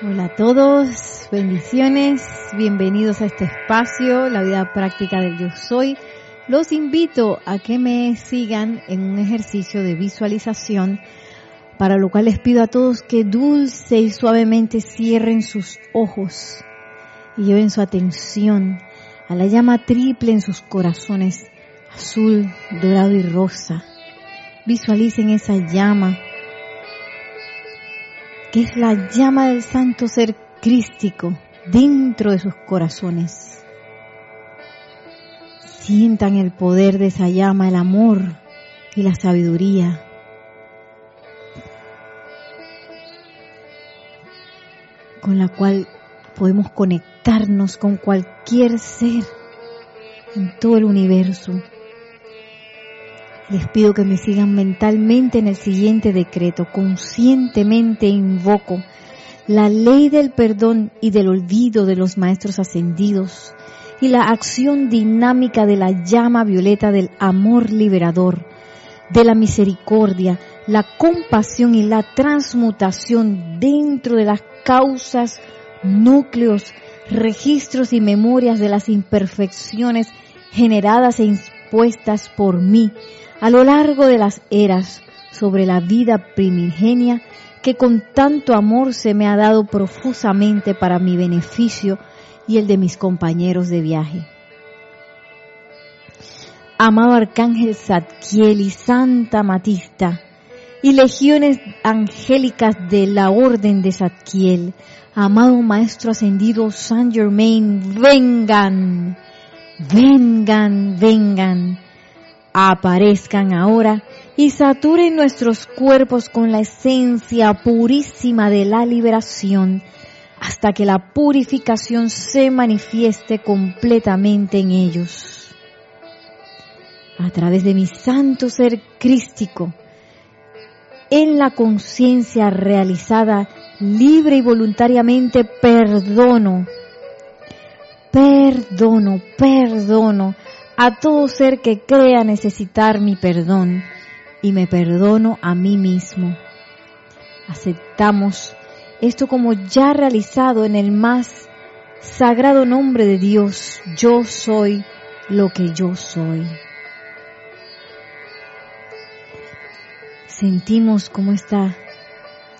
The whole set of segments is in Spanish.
Hola a todos, bendiciones, bienvenidos a este espacio, la vida práctica del yo soy. Los invito a que me sigan en un ejercicio de visualización, para lo cual les pido a todos que dulce y suavemente cierren sus ojos y lleven su atención a la llama triple en sus corazones, azul, dorado y rosa. Visualicen esa llama es la llama del santo ser crístico dentro de sus corazones. Sientan el poder de esa llama, el amor y la sabiduría. con la cual podemos conectarnos con cualquier ser en todo el universo. Les pido que me sigan mentalmente en el siguiente decreto. Conscientemente invoco la ley del perdón y del olvido de los maestros ascendidos y la acción dinámica de la llama violeta del amor liberador, de la misericordia, la compasión y la transmutación dentro de las causas, núcleos, registros y memorias de las imperfecciones generadas e impuestas por mí a lo largo de las eras sobre la vida primigenia que con tanto amor se me ha dado profusamente para mi beneficio y el de mis compañeros de viaje. Amado Arcángel Zadkiel y Santa Matista, y legiones angélicas de la Orden de Zadkiel, amado Maestro Ascendido Saint Germain, vengan, vengan, vengan aparezcan ahora y saturen nuestros cuerpos con la esencia purísima de la liberación hasta que la purificación se manifieste completamente en ellos. A través de mi santo ser crístico, en la conciencia realizada libre y voluntariamente perdono, perdono, perdono a todo ser que crea necesitar mi perdón y me perdono a mí mismo. Aceptamos esto como ya realizado en el más sagrado nombre de Dios. Yo soy lo que yo soy. Sentimos como esta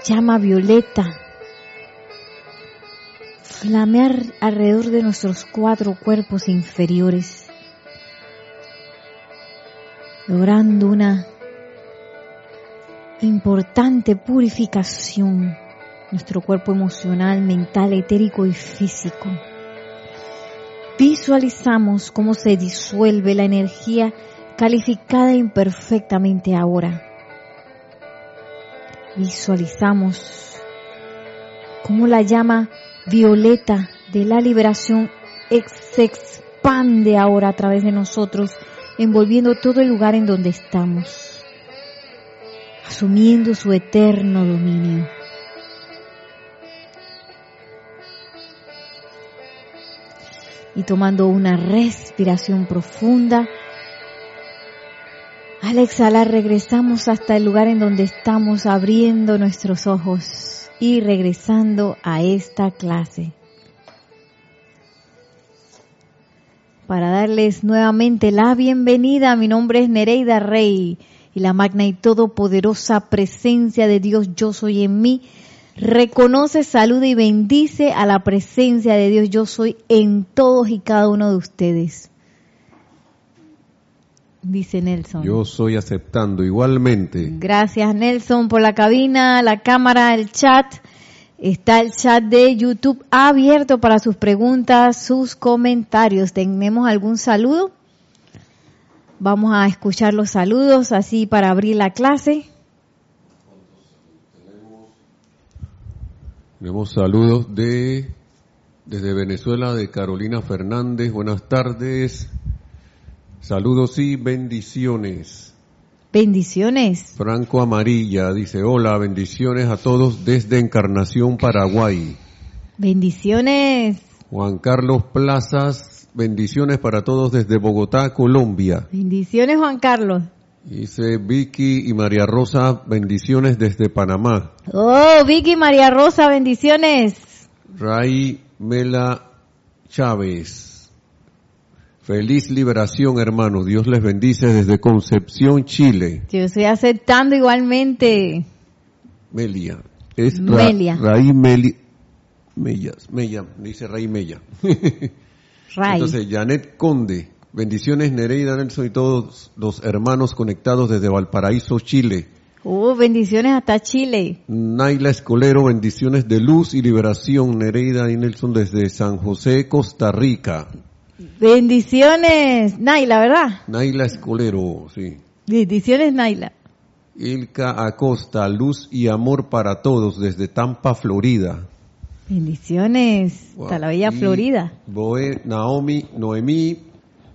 llama violeta flamear alrededor de nuestros cuatro cuerpos inferiores logrando una importante purificación nuestro cuerpo emocional, mental, etérico y físico. Visualizamos cómo se disuelve la energía calificada imperfectamente ahora. Visualizamos cómo la llama violeta de la liberación se expande ahora a través de nosotros envolviendo todo el lugar en donde estamos, asumiendo su eterno dominio. Y tomando una respiración profunda, al exhalar regresamos hasta el lugar en donde estamos abriendo nuestros ojos y regresando a esta clase. Para darles nuevamente la bienvenida. Mi nombre es Nereida Rey y la magna y todopoderosa presencia de Dios yo soy en mí. Reconoce, saluda y bendice a la presencia de Dios yo soy en todos y cada uno de ustedes. Dice Nelson. Yo soy aceptando igualmente. Gracias Nelson por la cabina, la cámara, el chat. Está el chat de YouTube abierto para sus preguntas, sus comentarios. ¿Tenemos algún saludo? Vamos a escuchar los saludos así para abrir la clase. Tenemos saludos de desde Venezuela de Carolina Fernández. Buenas tardes. Saludos y bendiciones. Bendiciones. Franco Amarilla dice, hola, bendiciones a todos desde Encarnación, Paraguay. Bendiciones. Juan Carlos Plazas, bendiciones para todos desde Bogotá, Colombia. Bendiciones, Juan Carlos. Dice Vicky y María Rosa, bendiciones desde Panamá. Oh, Vicky y María Rosa, bendiciones. Ray Mela Chávez. Feliz liberación, hermano. Dios les bendice desde Concepción, Chile. Yo estoy aceptando igualmente. Melia. Es Ra- Melia. Ray Meli, Mellas. Mella, dice Ray Mella. Ray. Entonces, Janet Conde. Bendiciones, Nereida Nelson y todos los hermanos conectados desde Valparaíso, Chile. Uh, bendiciones hasta Chile. Naila Escolero, bendiciones de luz y liberación. Nereida y Nelson desde San José, Costa Rica. Bendiciones, Naila, ¿verdad? Naila Escolero, sí. Bendiciones, Naila. Ilka Acosta, luz y amor para todos desde Tampa, Florida. Bendiciones hasta la bella Florida. Boe- Naomi, Noemí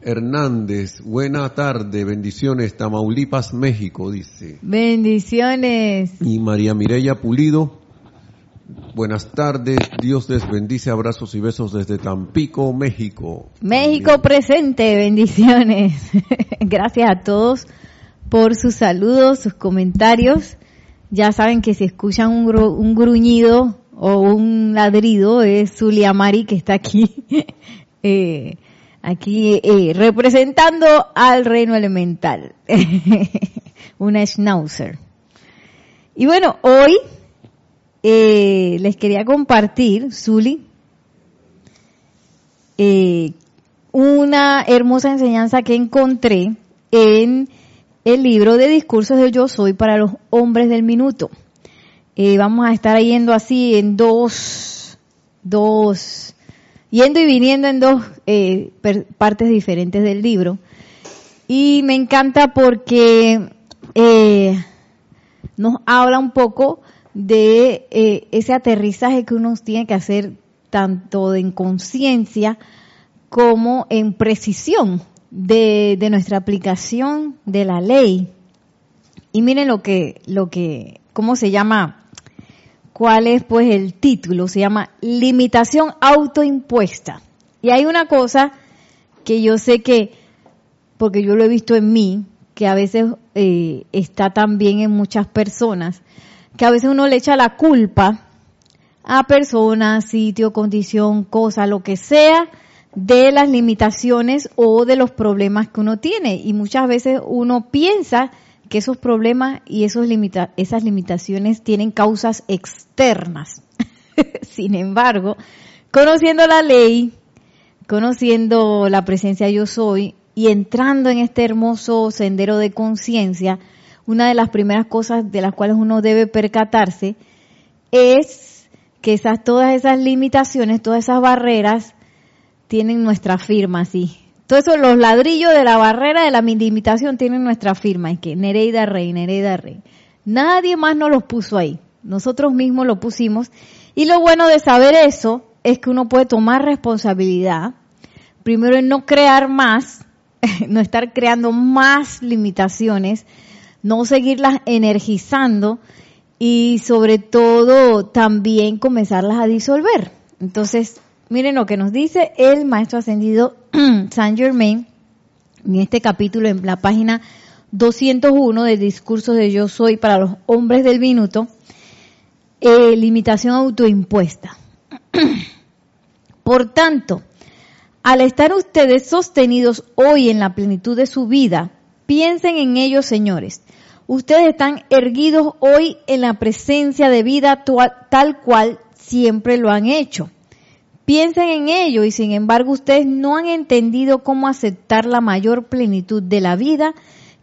Hernández, buena tarde, bendiciones, Tamaulipas, México, dice. Bendiciones. Y María Mireya Pulido, buenas tardes, Dios les bendice, abrazos y besos desde Tampico, México. México También. presente, bendiciones. Gracias a todos por sus saludos, sus comentarios. Ya saben que si escuchan un, gru- un gruñido o un ladrido es Zulia Mari que está aquí, eh, aquí eh, representando al reino elemental. Una schnauzer. Y bueno, hoy eh, les quería compartir, Zuli, eh, una hermosa enseñanza que encontré en el libro de discursos de Yo Soy para los hombres del minuto. Eh, vamos a estar yendo así en dos, dos, yendo y viniendo en dos partes diferentes del libro. Y me encanta porque nos habla un poco de eh, ese aterrizaje que uno tiene que hacer tanto en conciencia como en precisión de, de nuestra aplicación de la ley. Y miren lo que, lo que, cómo se llama, cuál es pues el título, se llama limitación autoimpuesta. Y hay una cosa que yo sé que, porque yo lo he visto en mí, que a veces eh, está también en muchas personas, que a veces uno le echa la culpa a personas, sitio, condición, cosa, lo que sea, de las limitaciones o de los problemas que uno tiene. Y muchas veces uno piensa que esos problemas y esos limita esas limitaciones tienen causas externas. Sin embargo, conociendo la ley, conociendo la presencia yo soy y entrando en este hermoso sendero de conciencia, una de las primeras cosas de las cuales uno debe percatarse es que esas, todas esas limitaciones, todas esas barreras tienen nuestra firma, sí. Todos esos, los ladrillos de la barrera de la limitación tienen nuestra firma, es que Nereida Rey, Nereida Rey. Nadie más nos los puso ahí, nosotros mismos lo pusimos. Y lo bueno de saber eso es que uno puede tomar responsabilidad, primero en no crear más, no estar creando más limitaciones, no seguirlas energizando y sobre todo también comenzarlas a disolver. Entonces, miren lo que nos dice el maestro ascendido Saint Germain en este capítulo en la página 201 del discurso de Yo Soy para los hombres del minuto, eh, limitación autoimpuesta. Por tanto, al estar ustedes sostenidos hoy en la plenitud de su vida, piensen en ello, señores. Ustedes están erguidos hoy en la presencia de vida tal cual siempre lo han hecho. Piensen en ello y sin embargo ustedes no han entendido cómo aceptar la mayor plenitud de la vida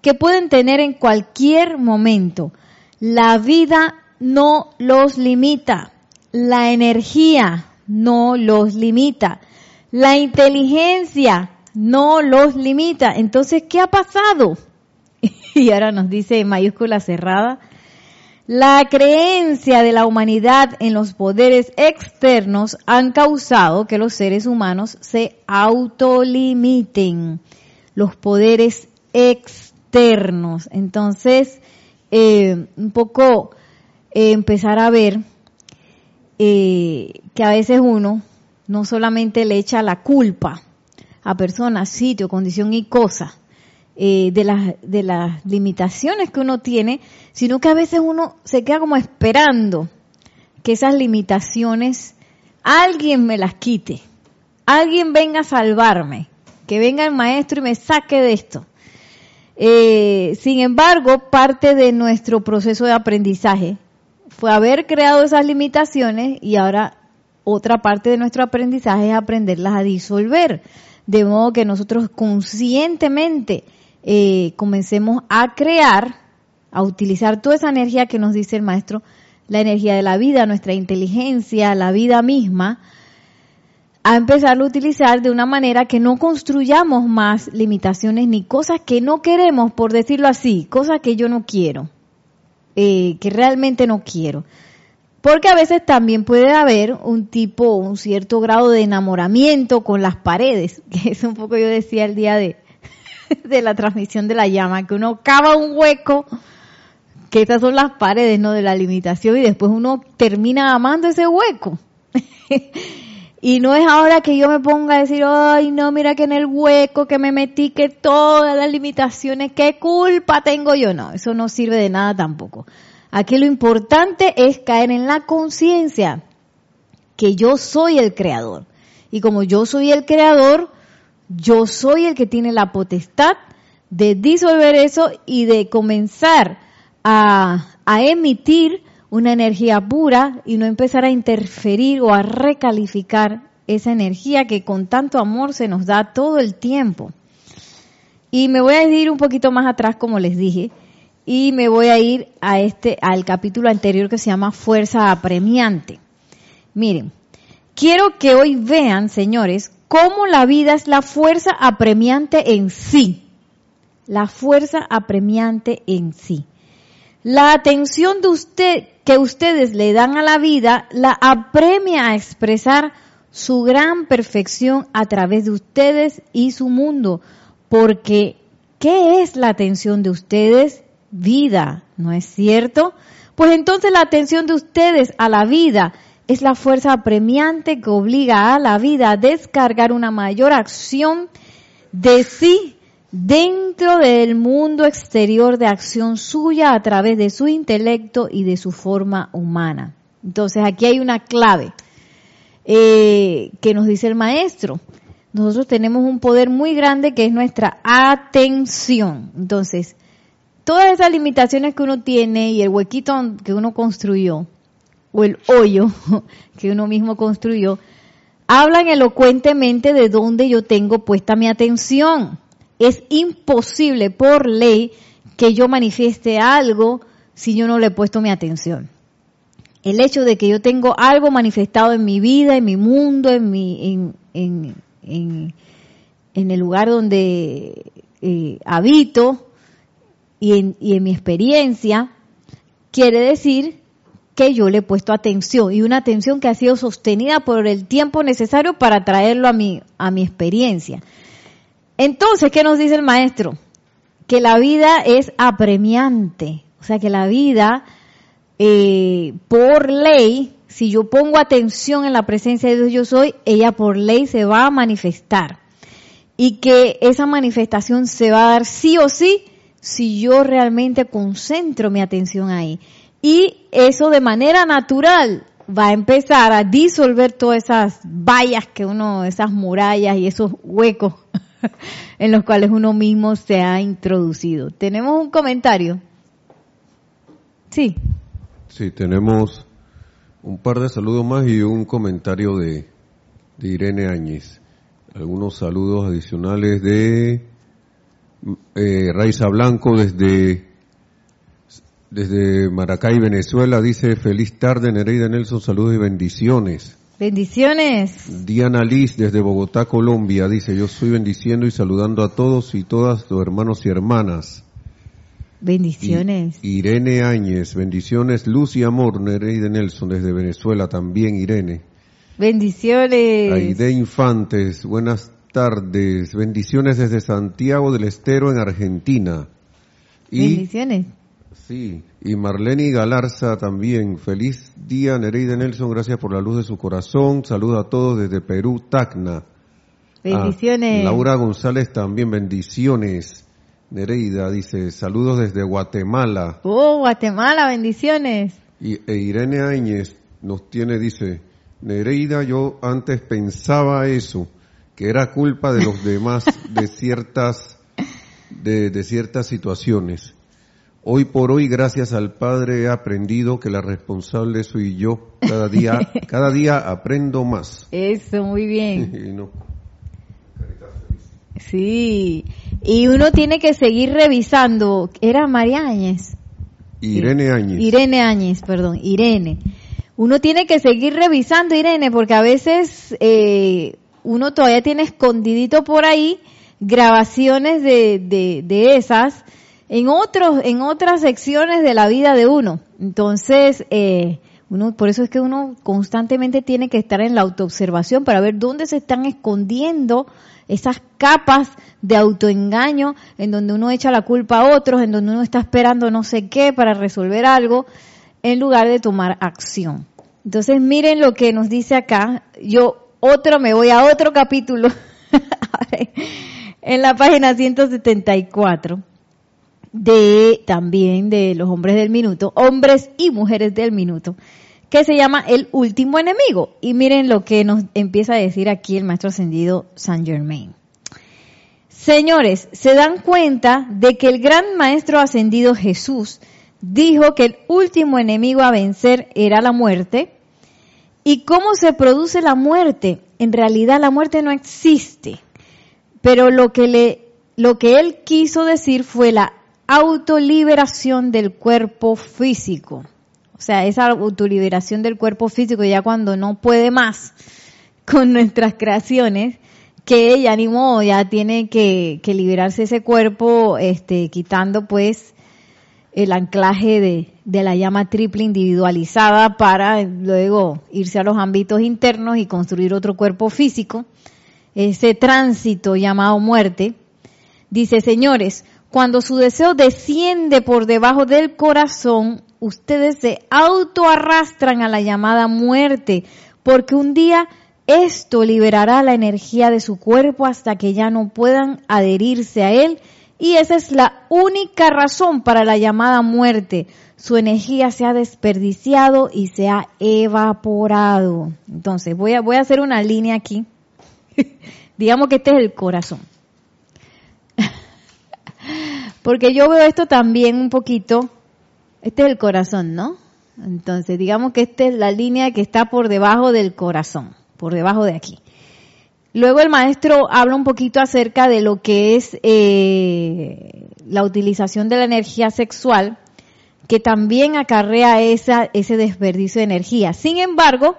que pueden tener en cualquier momento. La vida no los limita. La energía no los limita. La inteligencia no los limita. Entonces, ¿qué ha pasado? Y ahora nos dice en mayúscula cerrada, la creencia de la humanidad en los poderes externos han causado que los seres humanos se autolimiten. Los poderes externos. Entonces, eh, un poco eh, empezar a ver eh, que a veces uno no solamente le echa la culpa a personas, sitio, condición y cosa eh, de, las, de las limitaciones que uno tiene, sino que a veces uno se queda como esperando que esas limitaciones alguien me las quite, alguien venga a salvarme, que venga el maestro y me saque de esto. Eh, sin embargo, parte de nuestro proceso de aprendizaje fue haber creado esas limitaciones y ahora otra parte de nuestro aprendizaje es aprenderlas a disolver. De modo que nosotros conscientemente eh, comencemos a crear, a utilizar toda esa energía que nos dice el maestro, la energía de la vida, nuestra inteligencia, la vida misma, a empezar a utilizar de una manera que no construyamos más limitaciones ni cosas que no queremos, por decirlo así, cosas que yo no quiero, eh, que realmente no quiero. Porque a veces también puede haber un tipo, un cierto grado de enamoramiento con las paredes, que es un poco yo decía el día de, de la transmisión de la llama, que uno cava un hueco, que esas son las paredes, ¿no? De la limitación y después uno termina amando ese hueco. y no es ahora que yo me ponga a decir, ay, no, mira que en el hueco que me metí, que todas las limitaciones, qué culpa tengo yo. No, eso no sirve de nada tampoco. Aquí lo importante es caer en la conciencia que yo soy el creador. Y como yo soy el creador, yo soy el que tiene la potestad de disolver eso y de comenzar a, emitir una energía pura y no empezar a interferir o a recalificar esa energía que con tanto amor se nos da todo el tiempo. Y me voy a ir un poquito más atrás, como les dije, y me voy a ir a este, al capítulo anterior que se llama Fuerza Apremiante. Miren, quiero que hoy vean, señores, cómo la vida es la fuerza apremiante en sí. La fuerza apremiante en sí. La atención de usted, que ustedes le dan a la vida la apremia a expresar su gran perfección a través de ustedes y su mundo. Porque, ¿qué es la atención de ustedes? Vida, ¿no es cierto? Pues entonces la atención de ustedes a la vida es la fuerza apremiante que obliga a la vida a descargar una mayor acción de sí dentro del mundo exterior de acción suya a través de su intelecto y de su forma humana. Entonces aquí hay una clave eh, que nos dice el maestro. Nosotros tenemos un poder muy grande que es nuestra atención. Entonces, todas esas limitaciones que uno tiene y el huequito que uno construyó, o el hoyo que uno mismo construyó, hablan elocuentemente de dónde yo tengo puesta mi atención es imposible por ley que yo manifieste algo si yo no le he puesto mi atención. El hecho de que yo tengo algo manifestado en mi vida, en mi mundo, en mi, en, en, en, el lugar donde eh, habito y en, y en mi experiencia, quiere decir que yo le he puesto atención y una atención que ha sido sostenida por el tiempo necesario para traerlo a mi, a mi experiencia. Entonces, ¿qué nos dice el maestro? Que la vida es apremiante. O sea, que la vida, eh, por ley, si yo pongo atención en la presencia de Dios yo soy, ella por ley se va a manifestar. Y que esa manifestación se va a dar sí o sí si yo realmente concentro mi atención ahí. Y eso de manera natural va a empezar a disolver todas esas vallas que uno, esas murallas y esos huecos en los cuales uno mismo se ha introducido. ¿Tenemos un comentario? Sí. Sí, tenemos un par de saludos más y un comentario de, Irene Áñez. Algunos saludos adicionales de eh, Raiza Blanco desde desde Maracay, Venezuela. Dice, feliz tarde, Nereida Nelson, saludos y bendiciones. Bendiciones. Diana Liz desde Bogotá, Colombia, dice, yo estoy bendiciendo y saludando a todos y todas los hermanos y hermanas. Bendiciones. Irene Áñez, bendiciones. Luz y amor, Nereida Nelson desde Venezuela también, Irene. Bendiciones. Aide Infantes, buenas tardes. Bendiciones desde Santiago del Estero en Argentina. bendiciones. Sí, y Marlene Galarza también. Feliz día, Nereida Nelson. Gracias por la luz de su corazón. Saludos a todos desde Perú, Tacna. Bendiciones. Ah, Laura González también, bendiciones. Nereida dice, saludos desde Guatemala. Oh, Guatemala, bendiciones. Y e Irene Áñez nos tiene, dice, Nereida, yo antes pensaba eso, que era culpa de los demás de ciertas, de, de ciertas situaciones. Hoy por hoy, gracias al Padre, he aprendido que la responsable soy yo. Cada día, cada día aprendo más. Eso, muy bien. No- Sí. Y uno tiene que seguir revisando. Era María Áñez. Irene Áñez. Irene Áñez, perdón, Irene. Uno tiene que seguir revisando, Irene, porque a veces eh, uno todavía tiene escondidito por ahí grabaciones de, de, de esas en otros, en otras secciones de la vida de uno. Entonces, eh, uno, por eso es que uno constantemente tiene que estar en la autoobservación para ver dónde se están escondiendo esas capas de autoengaño en donde uno echa la culpa a otros, en donde uno está esperando no sé qué para resolver algo, en lugar de tomar acción. Entonces miren lo que nos dice acá. Yo otro me voy a otro capítulo en la página 174 de también de los hombres del minuto, hombres y mujeres del minuto, que se llama El último enemigo. Y miren lo que nos empieza a decir aquí el maestro ascendido Saint Germain. Señores, se dan cuenta de que el gran maestro ascendido Jesús dijo que el último enemigo a vencer era la muerte. ¿Y cómo se produce la muerte? En realidad la muerte no existe. Pero lo que le, lo que él quiso decir fue la autoliberación del cuerpo físico. O sea, esa autoliberación del cuerpo físico ya cuando no puede más con nuestras creaciones, que ya ni modo, ya tiene que, que liberarse ese cuerpo, este, quitando pues el anclaje de, de la llama triple individualizada para luego irse a los ámbitos internos y construir otro cuerpo físico. Ese tránsito llamado muerte. Dice, señores, cuando su deseo desciende por debajo del corazón, ustedes se autoarrastran a la llamada muerte, porque un día esto liberará la energía de su cuerpo hasta que ya no puedan adherirse a él, y esa es la única razón para la llamada muerte. Su energía se ha desperdiciado y se ha evaporado. Entonces, voy a, voy a hacer una línea aquí. Digamos que este es el corazón. Porque yo veo esto también un poquito, este es el corazón, ¿no? Entonces, digamos que esta es la línea que está por debajo del corazón, por debajo de aquí. Luego el maestro habla un poquito acerca de lo que es eh, la utilización de la energía sexual, que también acarrea esa, ese desperdicio de energía. Sin embargo,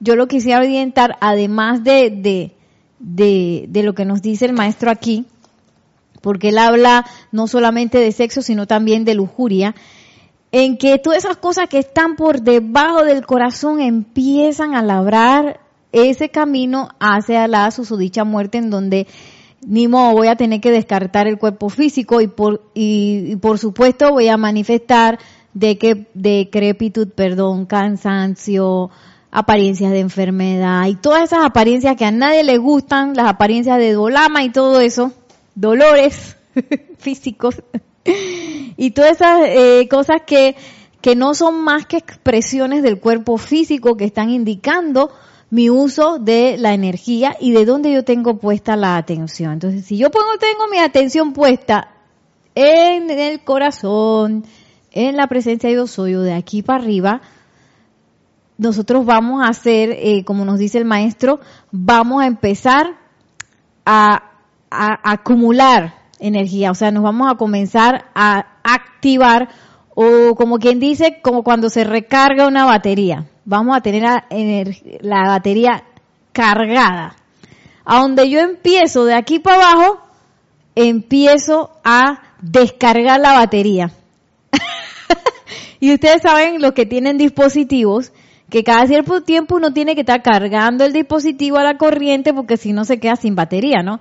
yo lo quisiera orientar, además de, de, de, de lo que nos dice el maestro aquí, porque él habla no solamente de sexo, sino también de lujuria, en que todas esas cosas que están por debajo del corazón empiezan a labrar ese camino hacia la susodicha muerte en donde ni modo voy a tener que descartar el cuerpo físico y por, y, y por supuesto voy a manifestar de que decrepitud, perdón, cansancio, apariencias de enfermedad y todas esas apariencias que a nadie le gustan, las apariencias de dolama y todo eso, dolores físicos y todas esas eh, cosas que, que no son más que expresiones del cuerpo físico que están indicando mi uso de la energía y de dónde yo tengo puesta la atención. Entonces, si yo pongo, tengo mi atención puesta en el corazón, en la presencia de yo soy o de aquí para arriba, nosotros vamos a hacer, eh, como nos dice el maestro, vamos a empezar a, a, a acumular energía, o sea, nos vamos a comenzar a activar o como quien dice, como cuando se recarga una batería. Vamos a tener la, la batería cargada. A donde yo empiezo de aquí para abajo, empiezo a descargar la batería. y ustedes saben, los que tienen dispositivos, que cada cierto tiempo uno tiene que estar cargando el dispositivo a la corriente porque si no se queda sin batería, ¿no?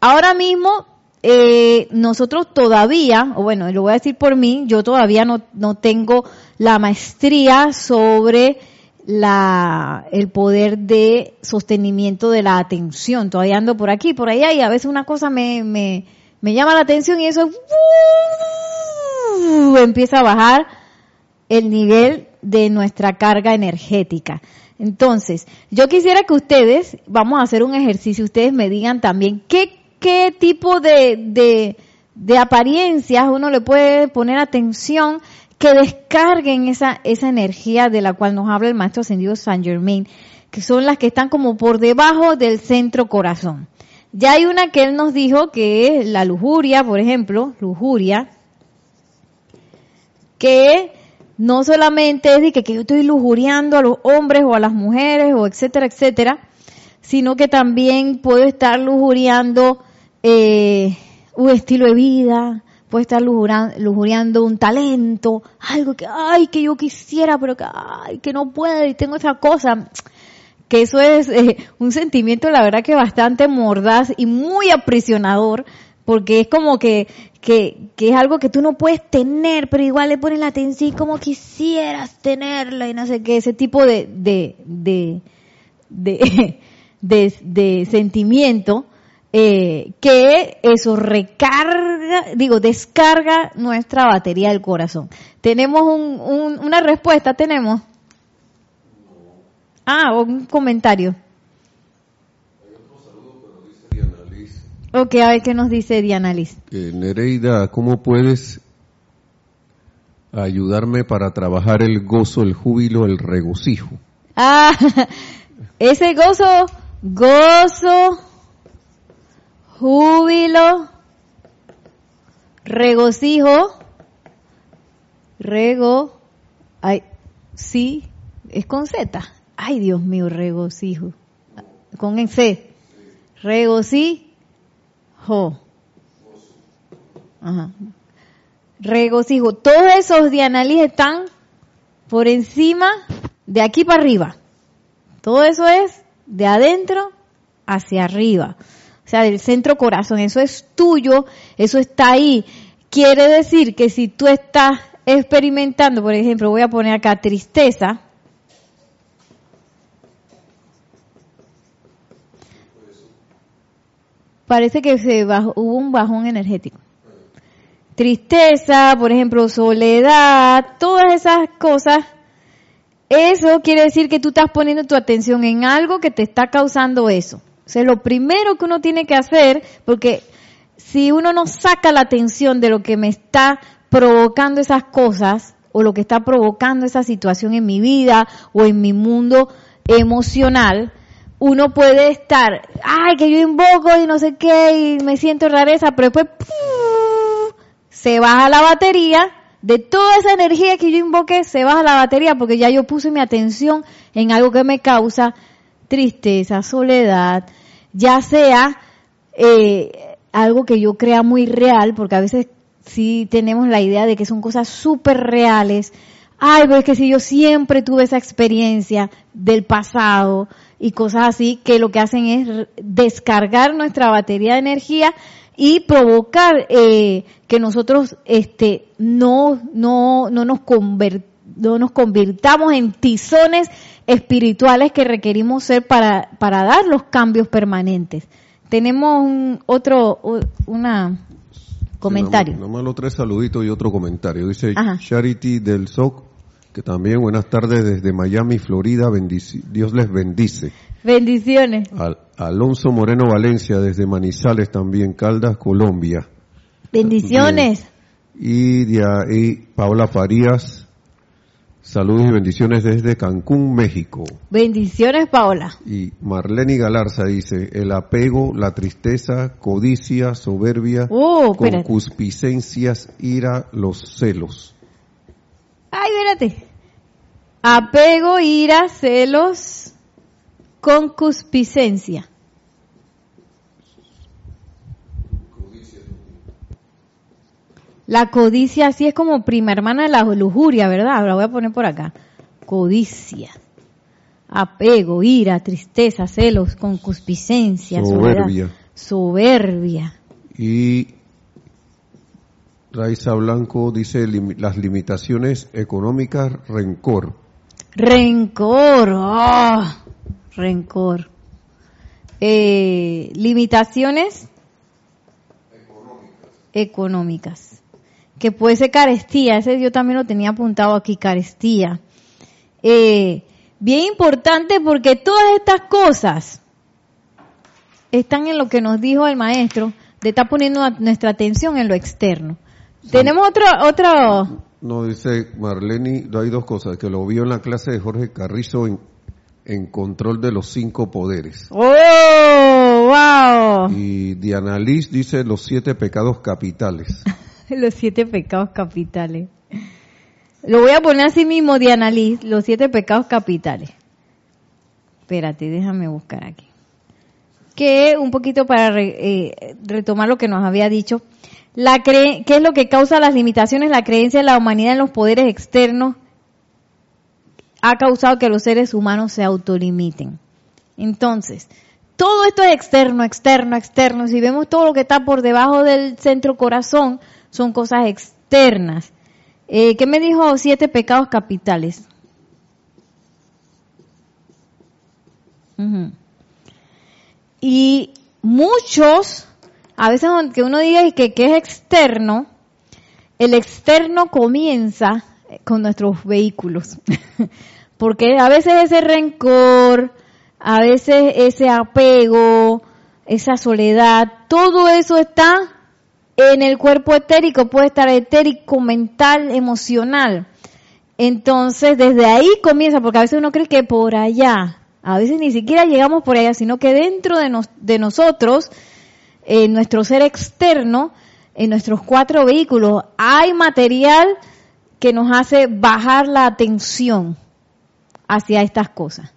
Ahora mismo eh, nosotros todavía, o bueno, lo voy a decir por mí, yo todavía no, no tengo la maestría sobre la, el poder de sostenimiento de la atención. Todavía ando por aquí, por allá, y a veces una cosa me, me, me llama la atención y eso uh, empieza a bajar el nivel de nuestra carga energética. Entonces, yo quisiera que ustedes, vamos a hacer un ejercicio, ustedes me digan también qué, qué tipo de, de, de apariencias uno le puede poner atención que descarguen esa, esa energía de la cual nos habla el maestro ascendido Saint Germain, que son las que están como por debajo del centro corazón. Ya hay una que él nos dijo que es la lujuria, por ejemplo, lujuria, que no solamente es de que, yo estoy lujuriando a los hombres o a las mujeres o etcétera, etcétera, sino que también puedo estar lujuriando eh, un estilo de vida, puedo estar lujuriando, un talento, algo que, ay, que yo quisiera, pero que, ay, que no puedo y tengo esa cosa. Que eso es eh, un sentimiento, la verdad, que bastante mordaz y muy aprisionador, porque es como que, que, que, es algo que tú no puedes tener, pero igual le pones la atención como quisieras tenerla y no sé qué, ese tipo de, de, de, de, de, sentimiento, eh, que eso recarga, digo, descarga nuestra batería del corazón. Tenemos un, un, una respuesta, tenemos. Ah, un comentario. Ok, a ver qué nos dice Diana Liz. Nereida, ¿cómo puedes ayudarme para trabajar el gozo, el júbilo, el regocijo? Ah, ese gozo, gozo, júbilo, regocijo, rego, ay, sí, es con Z. Ay, Dios mío, regocijo. Con C. Regocijo Regocijo. Todos esos dianaliz están por encima de aquí para arriba. Todo eso es de adentro hacia arriba. O sea, del centro corazón. Eso es tuyo, eso está ahí. Quiere decir que si tú estás experimentando, por ejemplo, voy a poner acá tristeza, parece que se hubo un bajón energético. Tristeza, por ejemplo, soledad, todas esas cosas, eso quiere decir que tú estás poniendo tu atención en algo que te está causando eso. O sea, lo primero que uno tiene que hacer, porque si uno no saca la atención de lo que me está provocando esas cosas, o lo que está provocando esa situación en mi vida o en mi mundo emocional, uno puede estar, ay, que yo invoco y no sé qué, y me siento rareza, pero después se baja la batería, de toda esa energía que yo invoqué, se baja la batería porque ya yo puse mi atención en algo que me causa tristeza, soledad, ya sea eh, algo que yo crea muy real, porque a veces sí tenemos la idea de que son cosas súper reales. Ay, pero es que si yo siempre tuve esa experiencia del pasado, y cosas así que lo que hacen es descargar nuestra batería de energía y provocar eh, que nosotros este no no no nos no nos convirtamos en tizones espirituales que requerimos ser para para dar los cambios permanentes tenemos un otro una comentario sí, nomás, tres saluditos y otro comentario dice Charity del SOC que también buenas tardes desde Miami, Florida. Dios les bendice. Bendiciones. Alonso Moreno Valencia desde Manizales también, Caldas, Colombia. Bendiciones. Y, y Paola Farías, saludos y bendiciones desde Cancún, México. Bendiciones, Paola. Y Marlene Galarza dice, el apego, la tristeza, codicia, soberbia, oh, concupiscencias, ira, los celos. Ay, espérate. Apego, ira, celos, concupiscencia. La codicia así es como prima hermana de la lujuria, ¿verdad? La voy a poner por acá. Codicia. Apego, ira, tristeza, celos, concupiscencia, soberbia. Soberbia. Y Raiza Blanco dice las limitaciones económicas, rencor. Rencor, oh, rencor. Eh, limitaciones económicas. Que puede ser carestía, ese yo también lo tenía apuntado aquí, carestía. Eh, Bien importante porque todas estas cosas están en lo que nos dijo el maestro, de estar poniendo nuestra atención en lo externo. Tenemos otro, otro... No, dice Marlene, hay dos cosas, que lo vio en la clase de Jorge Carrizo en, en control de los cinco poderes. ¡Oh, wow! Y Diana Liz dice los siete pecados capitales. los siete pecados capitales. Lo voy a poner así mismo, Diana Liz, los siete pecados capitales. Espérate, déjame buscar aquí. Que un poquito para eh, retomar lo que nos había dicho. La ¿Qué es lo que causa las limitaciones? La creencia de la humanidad en los poderes externos ha causado que los seres humanos se autolimiten. Entonces, todo esto es externo, externo, externo. Si vemos todo lo que está por debajo del centro corazón, son cosas externas. Eh, ¿Qué me dijo siete pecados capitales? Y muchos, a veces aunque uno diga que, que es externo, el externo comienza con nuestros vehículos. Porque a veces ese rencor, a veces ese apego, esa soledad, todo eso está en el cuerpo etérico, puede estar etérico, mental, emocional. Entonces, desde ahí comienza, porque a veces uno cree que por allá, a veces ni siquiera llegamos por allá, sino que dentro de, de nosotros, en nuestro ser externo, en nuestros cuatro vehículos, hay material que nos hace bajar la atención hacia estas cosas.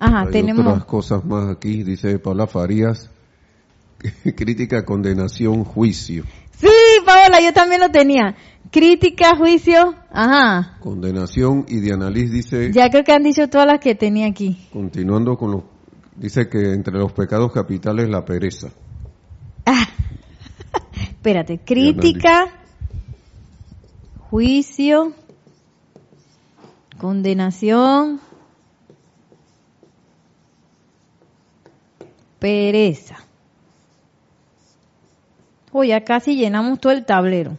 Ajá, Hay tenemos otras cosas más aquí, dice Paula Farías. Crítica, condenación, juicio. Sí, Paola, yo también lo tenía. Crítica, juicio, ajá. Condenación y Diana Liz dice... Ya creo que han dicho todas las que tenía aquí. Continuando con los... Dice que entre los pecados capitales la pereza. Ah, espérate, crítica, juicio, condenación, pereza. Hoy ya casi llenamos todo el tablero.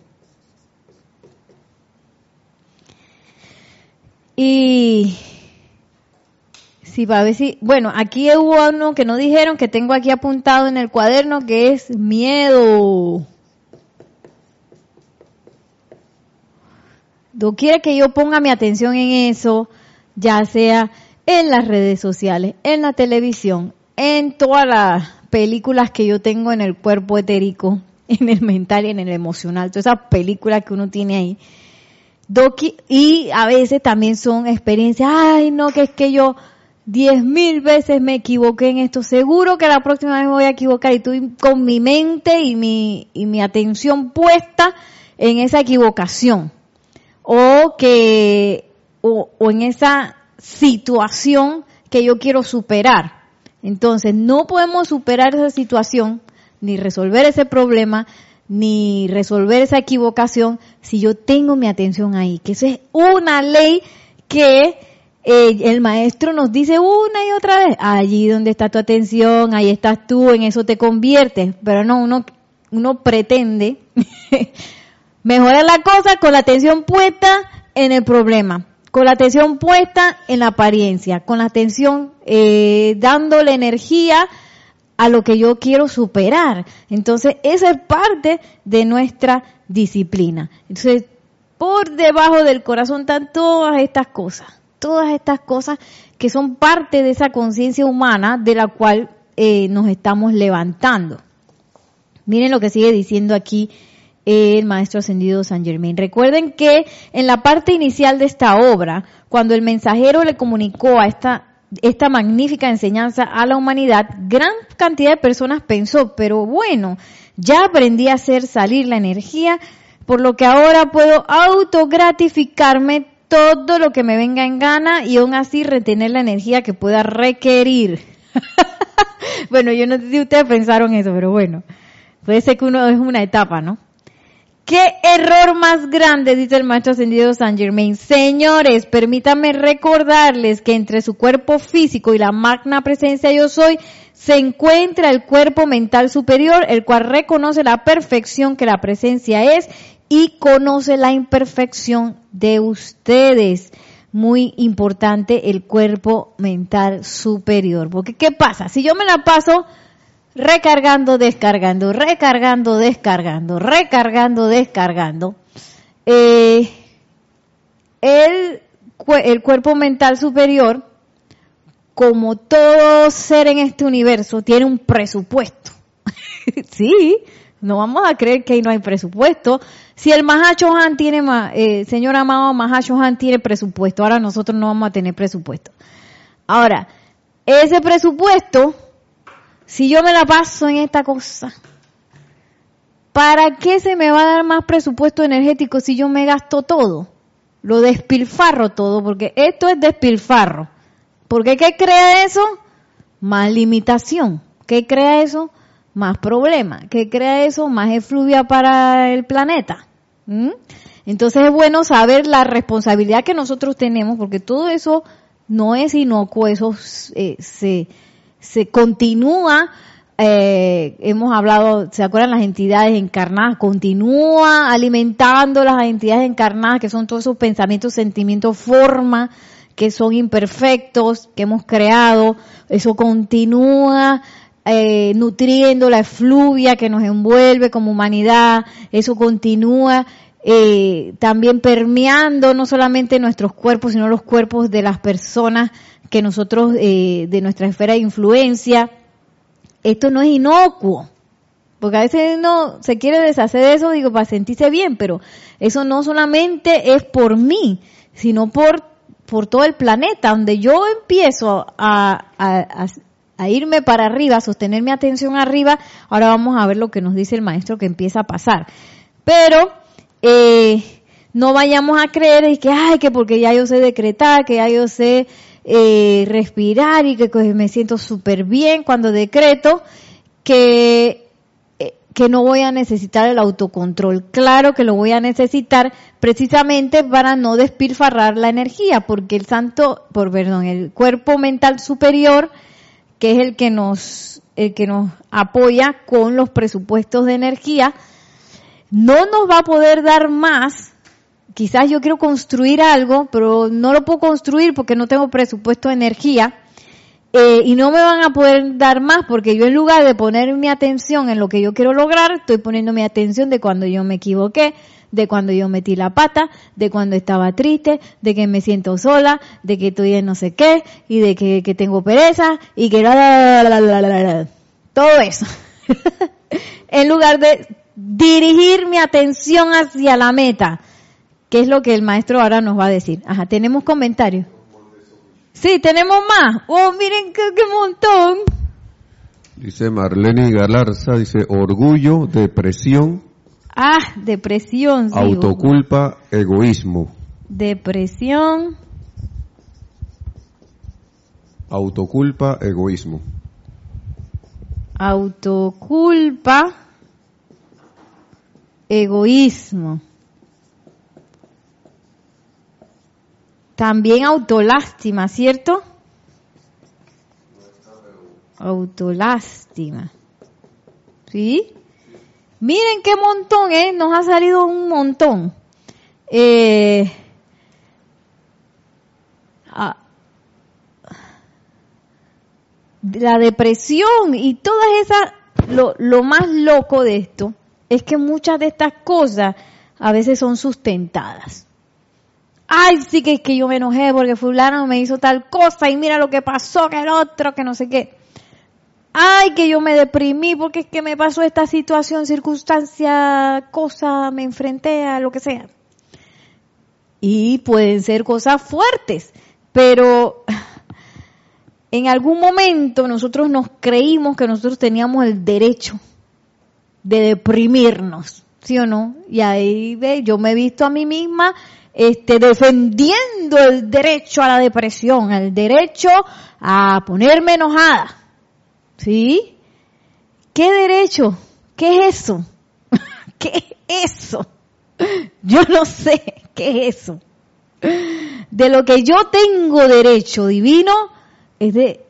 Y si va a ver si, bueno, aquí hubo uno que no dijeron que tengo aquí apuntado en el cuaderno que es miedo. No quiere que yo ponga mi atención en eso, ya sea en las redes sociales, en la televisión, en todas las películas que yo tengo en el cuerpo etérico, en el mental y en el emocional, todas esas películas que uno tiene ahí. y a veces también son experiencias, ay no, que es que yo diez mil veces me equivoqué en esto, seguro que la próxima vez me voy a equivocar y estoy con mi mente y mi, y mi atención puesta en esa equivocación o que o, en esa situación que yo quiero superar. Entonces, no podemos superar esa situación ni resolver ese problema ni resolver esa equivocación si yo tengo mi atención ahí, que esa es una ley que eh, el maestro nos dice una y otra vez, allí donde está tu atención, ahí estás tú, en eso te conviertes, pero no, uno, uno pretende Mejorar la cosa con la atención puesta en el problema, con la atención puesta en la apariencia, con la atención eh, dándole energía a lo que yo quiero superar. Entonces, esa es parte de nuestra disciplina. Entonces, por debajo del corazón están todas estas cosas, todas estas cosas que son parte de esa conciencia humana de la cual eh, nos estamos levantando. Miren lo que sigue diciendo aquí el maestro ascendido San Germain. Recuerden que en la parte inicial de esta obra, cuando el mensajero le comunicó a esta esta magnífica enseñanza a la humanidad, gran cantidad de personas pensó, pero bueno, ya aprendí a hacer salir la energía, por lo que ahora puedo autogratificarme todo lo que me venga en gana y aún así retener la energía que pueda requerir. bueno, yo no sé si ustedes pensaron eso, pero bueno, puede ser que uno es una etapa, ¿no? ¿Qué error más grande, dice el maestro ascendido San Germain? Señores, permítanme recordarles que entre su cuerpo físico y la magna presencia yo soy, se encuentra el cuerpo mental superior, el cual reconoce la perfección que la presencia es y conoce la imperfección de ustedes. muy importante el cuerpo mental superior. Porque ¿qué pasa? Si yo me la paso recargando, descargando, recargando, descargando, recargando, descargando, eh, el, el cuerpo mental superior, como todo ser en este universo, tiene un presupuesto. sí, no vamos a creer que ahí no hay presupuesto. Si el Han tiene, eh, señor amado Han tiene presupuesto, ahora nosotros no vamos a tener presupuesto. Ahora, ese presupuesto, si yo me la paso en esta cosa, ¿para qué se me va a dar más presupuesto energético si yo me gasto todo? Lo despilfarro todo, porque esto es despilfarro. ¿Por qué qué crea eso? Más limitación. ¿Qué crea eso? Más problema. ¿Qué crea eso? Más efluvia para el planeta. ¿Mm? Entonces es bueno saber la responsabilidad que nosotros tenemos, porque todo eso no es inocuo, eso eh, se, se continúa eh, hemos hablado, ¿se acuerdan las entidades encarnadas? Continúa alimentando las entidades encarnadas, que son todos esos pensamientos, sentimientos, formas que son imperfectos, que hemos creado. Eso continúa eh, nutriendo la efluvia que nos envuelve como humanidad. Eso continúa eh, también permeando no solamente nuestros cuerpos, sino los cuerpos de las personas que nosotros, eh, de nuestra esfera de influencia esto no es inocuo. Porque a veces uno se quiere deshacer de eso, digo, para sentirse bien, pero eso no solamente es por mí, sino por, por todo el planeta, donde yo empiezo a, a, a, irme para arriba, a sostener mi atención arriba, ahora vamos a ver lo que nos dice el maestro que empieza a pasar. Pero, eh, no vayamos a creer que, ay, que porque ya yo sé decretar, que ya yo sé eh, respirar y que me siento súper bien cuando decreto que, eh, que no voy a necesitar el autocontrol. Claro que lo voy a necesitar precisamente para no despilfarrar la energía, porque el santo, por perdón, el cuerpo mental superior, que es el que nos, el que nos apoya con los presupuestos de energía, no nos va a poder dar más quizás yo quiero construir algo, pero no lo puedo construir porque no tengo presupuesto de energía. Eh, y no me van a poder dar más porque yo en lugar de poner mi atención en lo que yo quiero lograr, estoy poniendo mi atención de cuando yo me equivoqué, de cuando yo metí la pata, de cuando estaba triste, de que me siento sola, de que estoy en no sé qué, y de que, tengo pereza, y que la, todo eso. en lugar de dirigir mi atención hacia la meta, ¿Qué es lo que el maestro ahora nos va a decir? Ajá, ¿tenemos comentarios? Sí, tenemos más. Oh, miren qué, montón. Dice Marlene Galarza, dice orgullo, depresión. Ah, depresión. Sí, autoculpa, egoísmo. Depresión. Autoculpa, egoísmo. Autoculpa, egoísmo. También autolástima, ¿cierto? Autolástima. ¿Sí? Miren qué montón, ¿eh? Nos ha salido un montón. Eh, la depresión y todas esas, lo, lo más loco de esto es que muchas de estas cosas a veces son sustentadas ay, sí que es que yo me enojé porque fulano me hizo tal cosa y mira lo que pasó, que el otro, que no sé qué. Ay, que yo me deprimí porque es que me pasó esta situación, circunstancia, cosa, me enfrenté a lo que sea. Y pueden ser cosas fuertes, pero en algún momento nosotros nos creímos que nosotros teníamos el derecho de deprimirnos, ¿sí o no? Y ahí ve, yo me he visto a mí misma este, defendiendo el derecho a la depresión, el derecho a ponerme enojada. ¿Sí? ¿Qué derecho? ¿Qué es eso? ¿Qué es eso? Yo no sé qué es eso. De lo que yo tengo derecho divino es de